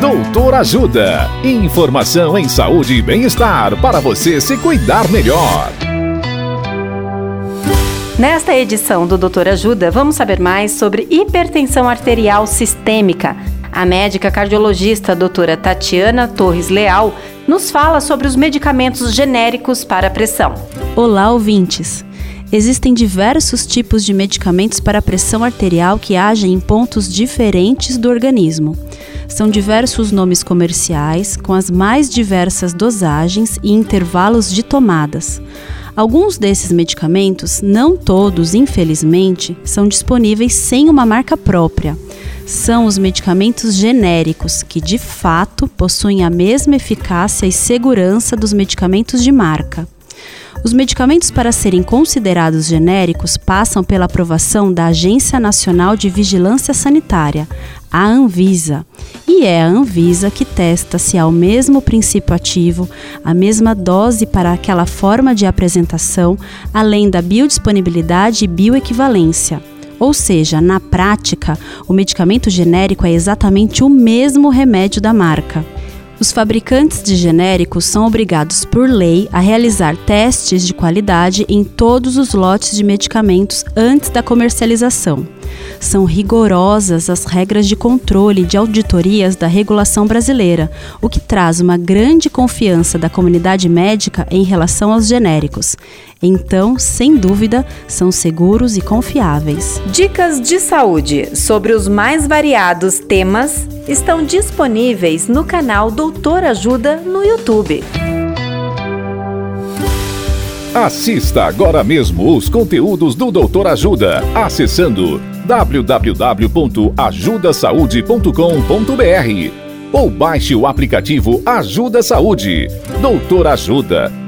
Doutor Ajuda. Informação em saúde e bem-estar para você se cuidar melhor. Nesta edição do Doutor Ajuda, vamos saber mais sobre hipertensão arterial sistêmica. A médica cardiologista doutora Tatiana Torres Leal nos fala sobre os medicamentos genéricos para a pressão. Olá, ouvintes! Existem diversos tipos de medicamentos para a pressão arterial que agem em pontos diferentes do organismo. São diversos nomes comerciais, com as mais diversas dosagens e intervalos de tomadas. Alguns desses medicamentos, não todos, infelizmente, são disponíveis sem uma marca própria. São os medicamentos genéricos, que de fato possuem a mesma eficácia e segurança dos medicamentos de marca. Os medicamentos para serem considerados genéricos passam pela aprovação da Agência Nacional de Vigilância Sanitária, a Anvisa. E é a Anvisa que testa se há o mesmo princípio ativo, a mesma dose para aquela forma de apresentação, além da biodisponibilidade e bioequivalência. Ou seja, na prática, o medicamento genérico é exatamente o mesmo remédio da marca. Os fabricantes de genéricos são obrigados por lei a realizar testes de qualidade em todos os lotes de medicamentos antes da comercialização. São rigorosas as regras de controle de auditorias da regulação brasileira, o que traz uma grande confiança da comunidade médica em relação aos genéricos. Então, sem dúvida, são seguros e confiáveis. Dicas de saúde sobre os mais variados temas estão disponíveis no canal Doutor Ajuda no YouTube. Assista agora mesmo os conteúdos do Doutor Ajuda acessando www.ajudasaude.com.br ou baixe o aplicativo Ajuda Saúde. Doutor Ajuda.